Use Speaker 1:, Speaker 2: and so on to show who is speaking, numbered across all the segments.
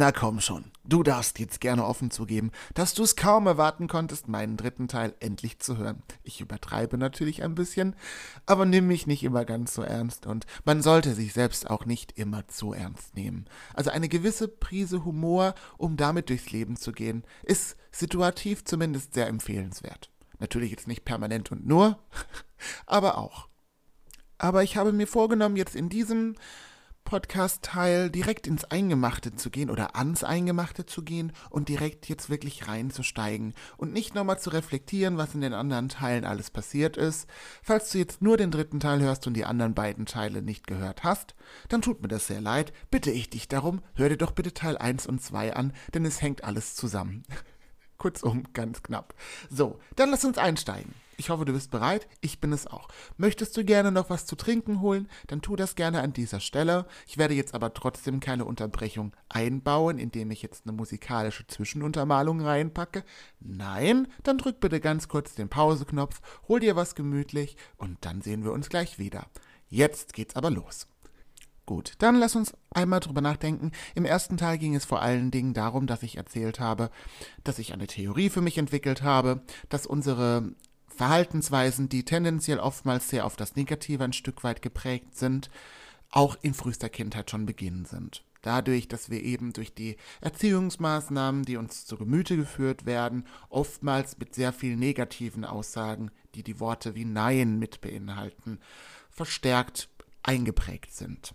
Speaker 1: Na komm schon, du darfst jetzt gerne offen zugeben, dass du es kaum erwarten konntest, meinen dritten Teil endlich zu hören. Ich übertreibe natürlich ein bisschen, aber nimm mich nicht immer ganz so ernst und man sollte sich selbst auch nicht immer zu ernst nehmen. Also eine gewisse Prise Humor, um damit durchs Leben zu gehen, ist situativ zumindest sehr empfehlenswert. Natürlich jetzt nicht permanent und nur, aber auch. Aber ich habe mir vorgenommen, jetzt in diesem Podcast-Teil direkt ins Eingemachte zu gehen oder ans Eingemachte zu gehen und direkt jetzt wirklich reinzusteigen und nicht nochmal zu reflektieren, was in den anderen Teilen alles passiert ist. Falls du jetzt nur den dritten Teil hörst und die anderen beiden Teile nicht gehört hast, dann tut mir das sehr leid. Bitte ich dich darum, hör dir doch bitte Teil 1 und 2 an, denn es hängt alles zusammen. Kurzum, ganz knapp. So, dann lass uns einsteigen. Ich hoffe, du bist bereit. Ich bin es auch. Möchtest du gerne noch was zu trinken holen? Dann tu das gerne an dieser Stelle. Ich werde jetzt aber trotzdem keine Unterbrechung einbauen, indem ich jetzt eine musikalische Zwischenuntermalung reinpacke. Nein, dann drück bitte ganz kurz den Pauseknopf, hol dir was gemütlich und dann sehen wir uns gleich wieder. Jetzt geht's aber los. Gut, dann lass uns einmal drüber nachdenken. Im ersten Teil ging es vor allen Dingen darum, dass ich erzählt habe, dass ich eine Theorie für mich entwickelt habe, dass unsere Verhaltensweisen, die tendenziell oftmals sehr auf das Negative ein Stück weit geprägt sind, auch in frühester Kindheit schon beginnen sind. Dadurch, dass wir eben durch die Erziehungsmaßnahmen, die uns zu Gemüte geführt werden, oftmals mit sehr vielen negativen Aussagen, die die Worte wie Nein mit beinhalten, verstärkt eingeprägt sind.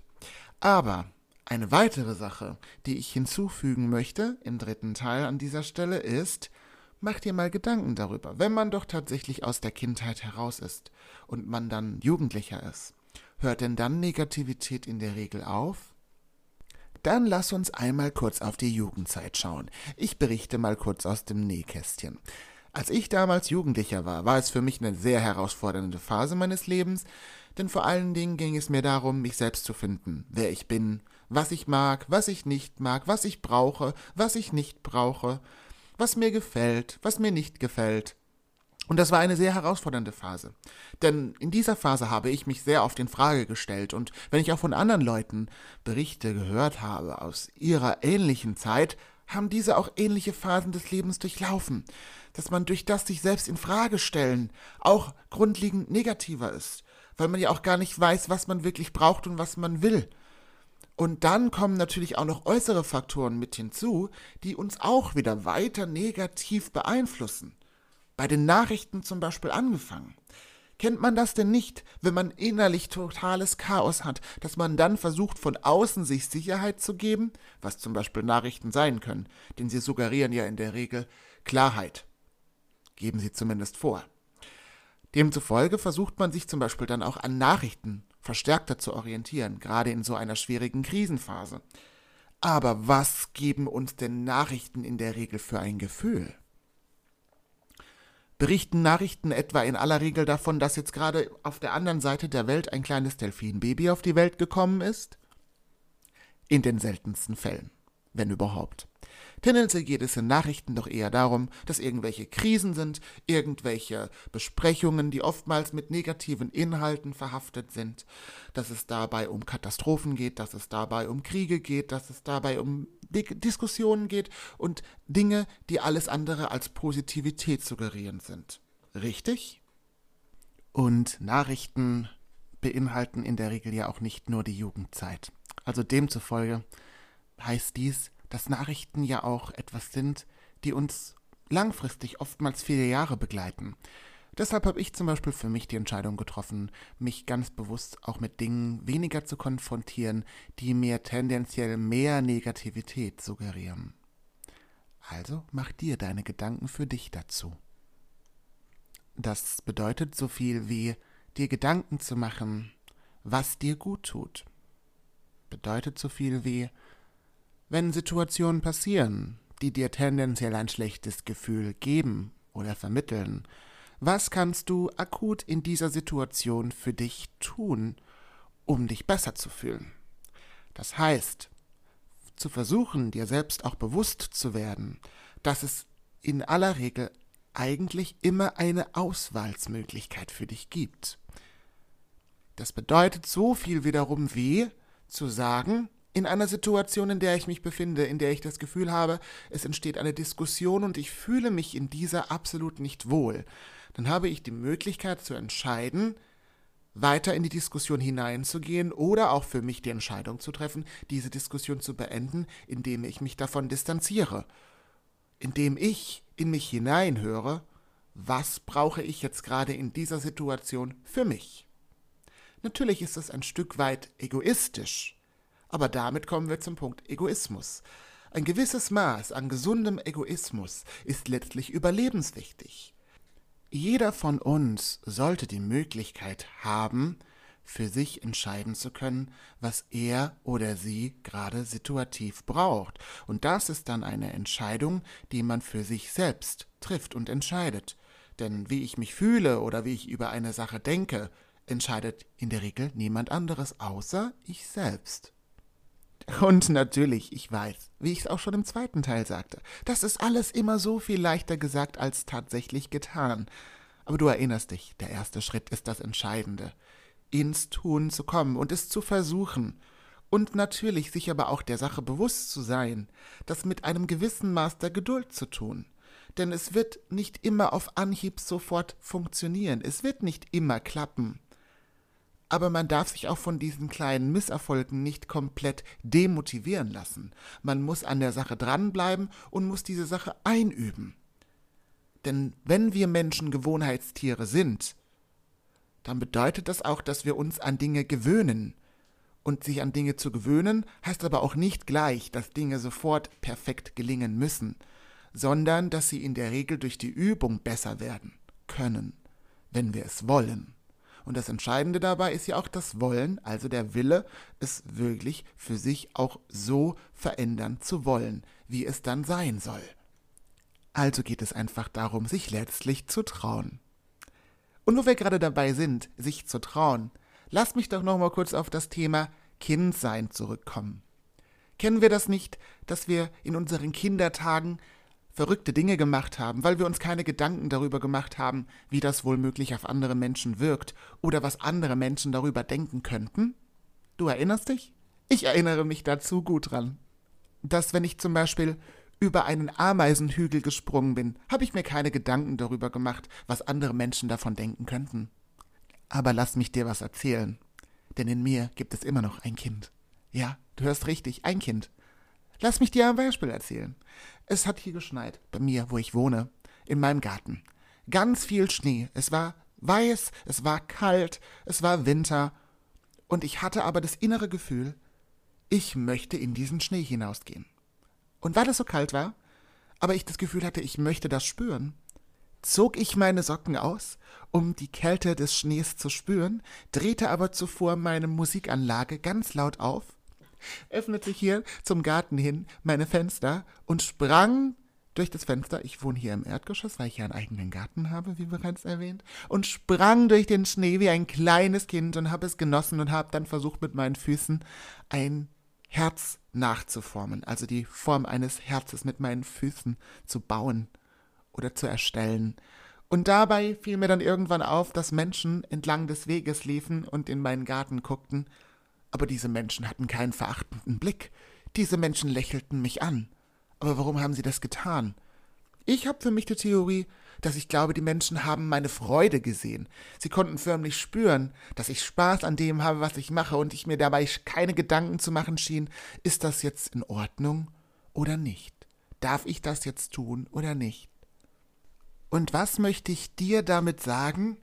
Speaker 1: Aber eine weitere Sache, die ich hinzufügen möchte im dritten Teil an dieser Stelle ist, Mach dir mal Gedanken darüber, wenn man doch tatsächlich aus der Kindheit heraus ist und man dann Jugendlicher ist. Hört denn dann Negativität in der Regel auf? Dann lass uns einmal kurz auf die Jugendzeit schauen. Ich berichte mal kurz aus dem Nähkästchen. Als ich damals Jugendlicher war, war es für mich eine sehr herausfordernde Phase meines Lebens, denn vor allen Dingen ging es mir darum, mich selbst zu finden, wer ich bin, was ich mag, was ich nicht mag, was ich brauche, was ich nicht brauche, was mir gefällt, was mir nicht gefällt. Und das war eine sehr herausfordernde Phase. Denn in dieser Phase habe ich mich sehr oft in Frage gestellt und wenn ich auch von anderen Leuten Berichte gehört habe aus ihrer ähnlichen Zeit, haben diese auch ähnliche Phasen des Lebens durchlaufen, dass man durch das sich selbst in Frage stellen auch grundlegend negativer ist, weil man ja auch gar nicht weiß, was man wirklich braucht und was man will. Und dann kommen natürlich auch noch äußere Faktoren mit hinzu, die uns auch wieder weiter negativ beeinflussen. Bei den Nachrichten zum Beispiel angefangen. Kennt man das denn nicht, wenn man innerlich totales Chaos hat, dass man dann versucht, von außen sich Sicherheit zu geben, was zum Beispiel Nachrichten sein können, denn sie suggerieren ja in der Regel Klarheit. Geben sie zumindest vor. Demzufolge versucht man sich zum Beispiel dann auch an Nachrichten verstärkter zu orientieren, gerade in so einer schwierigen Krisenphase. Aber was geben uns denn Nachrichten in der Regel für ein Gefühl? Berichten Nachrichten etwa in aller Regel davon, dass jetzt gerade auf der anderen Seite der Welt ein kleines Delfinbaby auf die Welt gekommen ist? In den seltensten Fällen, wenn überhaupt. Tendenziell geht es in Nachrichten doch eher darum, dass irgendwelche Krisen sind, irgendwelche Besprechungen, die oftmals mit negativen Inhalten verhaftet sind, dass es dabei um Katastrophen geht, dass es dabei um Kriege geht, dass es dabei um Diskussionen geht und Dinge, die alles andere als Positivität suggerieren sind. Richtig? Und Nachrichten beinhalten in der Regel ja auch nicht nur die Jugendzeit. Also demzufolge heißt dies, dass Nachrichten ja auch etwas sind, die uns langfristig oftmals viele Jahre begleiten. Deshalb habe ich zum Beispiel für mich die Entscheidung getroffen, mich ganz bewusst auch mit Dingen weniger zu konfrontieren, die mir tendenziell mehr Negativität suggerieren. Also mach dir deine Gedanken für dich dazu. Das bedeutet so viel wie dir Gedanken zu machen, was dir gut tut. Bedeutet so viel wie wenn Situationen passieren, die dir tendenziell ein schlechtes Gefühl geben oder vermitteln, was kannst du akut in dieser Situation für dich tun, um dich besser zu fühlen? Das heißt, zu versuchen, dir selbst auch bewusst zu werden, dass es in aller Regel eigentlich immer eine Auswahlsmöglichkeit für dich gibt. Das bedeutet so viel wiederum wie zu sagen, in einer Situation, in der ich mich befinde, in der ich das Gefühl habe, es entsteht eine Diskussion und ich fühle mich in dieser absolut nicht wohl, dann habe ich die Möglichkeit zu entscheiden, weiter in die Diskussion hineinzugehen oder auch für mich die Entscheidung zu treffen, diese Diskussion zu beenden, indem ich mich davon distanziere, indem ich in mich hineinhöre, was brauche ich jetzt gerade in dieser Situation für mich. Natürlich ist es ein Stück weit egoistisch, aber damit kommen wir zum Punkt Egoismus. Ein gewisses Maß an gesundem Egoismus ist letztlich überlebenswichtig. Jeder von uns sollte die Möglichkeit haben, für sich entscheiden zu können, was er oder sie gerade situativ braucht. Und das ist dann eine Entscheidung, die man für sich selbst trifft und entscheidet. Denn wie ich mich fühle oder wie ich über eine Sache denke, entscheidet in der Regel niemand anderes außer ich selbst. Und natürlich, ich weiß, wie ich es auch schon im zweiten Teil sagte, das ist alles immer so viel leichter gesagt als tatsächlich getan. Aber du erinnerst dich, der erste Schritt ist das Entscheidende. Ins Tun zu kommen und es zu versuchen. Und natürlich sich aber auch der Sache bewusst zu sein, das mit einem gewissen Maß der Geduld zu tun. Denn es wird nicht immer auf Anhieb sofort funktionieren, es wird nicht immer klappen aber man darf sich auch von diesen kleinen Misserfolgen nicht komplett demotivieren lassen. Man muss an der Sache dranbleiben und muss diese Sache einüben. Denn wenn wir Menschen Gewohnheitstiere sind, dann bedeutet das auch, dass wir uns an Dinge gewöhnen. Und sich an Dinge zu gewöhnen, heißt aber auch nicht gleich, dass Dinge sofort perfekt gelingen müssen, sondern dass sie in der Regel durch die Übung besser werden können, wenn wir es wollen. Und das Entscheidende dabei ist ja auch das Wollen, also der Wille, es wirklich für sich auch so verändern zu wollen, wie es dann sein soll. Also geht es einfach darum, sich letztlich zu trauen. Und wo wir gerade dabei sind, sich zu trauen, lass mich doch noch mal kurz auf das Thema Kindsein zurückkommen. Kennen wir das nicht, dass wir in unseren Kindertagen verrückte Dinge gemacht haben, weil wir uns keine Gedanken darüber gemacht haben, wie das wohl möglich auf andere Menschen wirkt oder was andere Menschen darüber denken könnten? Du erinnerst dich? Ich erinnere mich dazu gut dran. Dass wenn ich zum Beispiel über einen Ameisenhügel gesprungen bin, habe ich mir keine Gedanken darüber gemacht, was andere Menschen davon denken könnten. Aber lass mich dir was erzählen, denn in mir gibt es immer noch ein Kind. Ja, du hörst richtig, ein Kind. Lass mich dir ein Beispiel erzählen. Es hat hier geschneit, bei mir, wo ich wohne, in meinem Garten. Ganz viel Schnee. Es war weiß, es war kalt, es war Winter. Und ich hatte aber das innere Gefühl, ich möchte in diesen Schnee hinausgehen. Und weil es so kalt war, aber ich das Gefühl hatte, ich möchte das spüren, zog ich meine Socken aus, um die Kälte des Schnees zu spüren, drehte aber zuvor meine Musikanlage ganz laut auf öffnete hier zum Garten hin meine Fenster und sprang durch das Fenster, ich wohne hier im Erdgeschoss, weil ich ja einen eigenen Garten habe, wie bereits erwähnt, und sprang durch den Schnee wie ein kleines Kind und habe es genossen und habe dann versucht, mit meinen Füßen ein Herz nachzuformen, also die Form eines Herzes mit meinen Füßen zu bauen oder zu erstellen. Und dabei fiel mir dann irgendwann auf, dass Menschen entlang des Weges liefen und in meinen Garten guckten aber diese Menschen hatten keinen verachtenden Blick. Diese Menschen lächelten mich an. Aber warum haben sie das getan? Ich habe für mich die Theorie, dass ich glaube, die Menschen haben meine Freude gesehen. Sie konnten förmlich spüren, dass ich Spaß an dem habe, was ich mache, und ich mir dabei keine Gedanken zu machen schien, ist das jetzt in Ordnung oder nicht? Darf ich das jetzt tun oder nicht? Und was möchte ich dir damit sagen?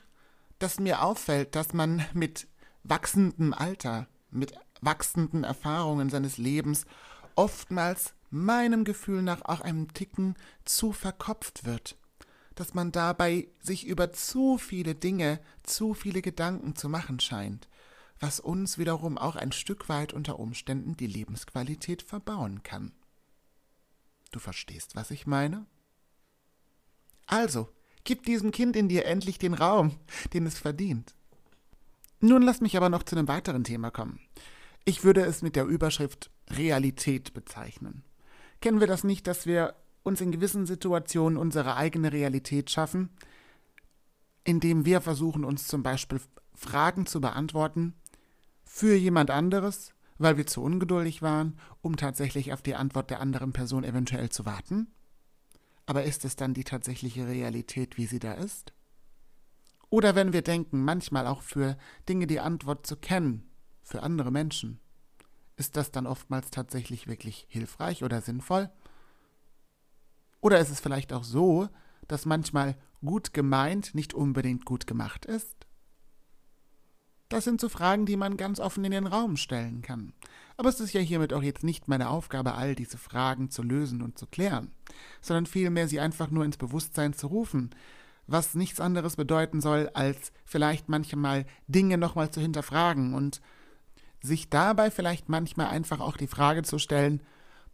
Speaker 1: Dass mir auffällt, dass man mit wachsendem Alter mit wachsenden Erfahrungen seines Lebens oftmals meinem Gefühl nach auch einem Ticken zu verkopft wird, dass man dabei sich über zu viele Dinge, zu viele Gedanken zu machen scheint, was uns wiederum auch ein Stück weit unter Umständen die Lebensqualität verbauen kann. Du verstehst, was ich meine? Also, gib diesem Kind in dir endlich den Raum, den es verdient. Nun lass mich aber noch zu einem weiteren Thema kommen. Ich würde es mit der Überschrift Realität bezeichnen. Kennen wir das nicht, dass wir uns in gewissen Situationen unsere eigene Realität schaffen, indem wir versuchen, uns zum Beispiel Fragen zu beantworten für jemand anderes, weil wir zu ungeduldig waren, um tatsächlich auf die Antwort der anderen Person eventuell zu warten? Aber ist es dann die tatsächliche Realität, wie sie da ist? Oder wenn wir denken, manchmal auch für Dinge die Antwort zu kennen, für andere Menschen, ist das dann oftmals tatsächlich wirklich hilfreich oder sinnvoll? Oder ist es vielleicht auch so, dass manchmal gut gemeint nicht unbedingt gut gemacht ist? Das sind so Fragen, die man ganz offen in den Raum stellen kann. Aber es ist ja hiermit auch jetzt nicht meine Aufgabe, all diese Fragen zu lösen und zu klären, sondern vielmehr sie einfach nur ins Bewusstsein zu rufen, was nichts anderes bedeuten soll, als vielleicht manchmal Dinge nochmal zu hinterfragen und sich dabei vielleicht manchmal einfach auch die Frage zu stellen,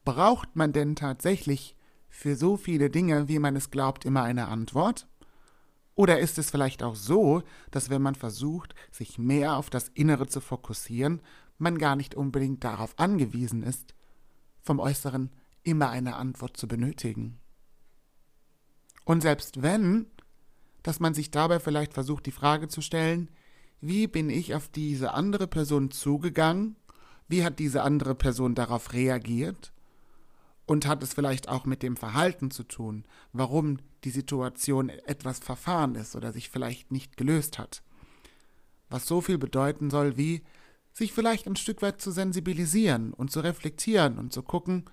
Speaker 1: braucht man denn tatsächlich für so viele Dinge, wie man es glaubt, immer eine Antwort? Oder ist es vielleicht auch so, dass wenn man versucht, sich mehr auf das Innere zu fokussieren, man gar nicht unbedingt darauf angewiesen ist, vom Äußeren immer eine Antwort zu benötigen? Und selbst wenn, dass man sich dabei vielleicht versucht, die Frage zu stellen, wie bin ich auf diese andere Person zugegangen? Wie hat diese andere Person darauf reagiert? Und hat es vielleicht auch mit dem Verhalten zu tun, warum die Situation etwas verfahren ist oder sich vielleicht nicht gelöst hat? Was so viel bedeuten soll wie, sich vielleicht ein Stück weit zu sensibilisieren und zu reflektieren und zu gucken,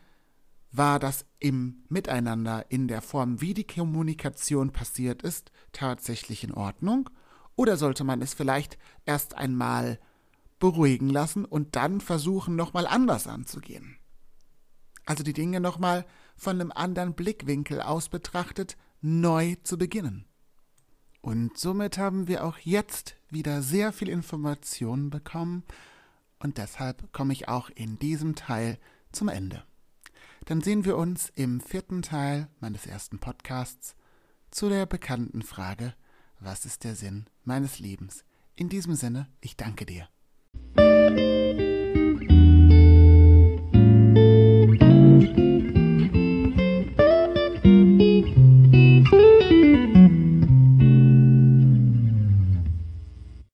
Speaker 1: war das im Miteinander in der Form, wie die Kommunikation passiert ist, tatsächlich in Ordnung? Oder sollte man es vielleicht erst einmal beruhigen lassen und dann versuchen, nochmal anders anzugehen? Also die Dinge nochmal von einem anderen Blickwinkel aus betrachtet, neu zu beginnen. Und somit haben wir auch jetzt wieder sehr viel Informationen bekommen und deshalb komme ich auch in diesem Teil zum Ende. Dann sehen wir uns im vierten Teil meines ersten Podcasts zu der bekannten Frage, was ist der Sinn meines Lebens? In diesem Sinne, ich danke dir.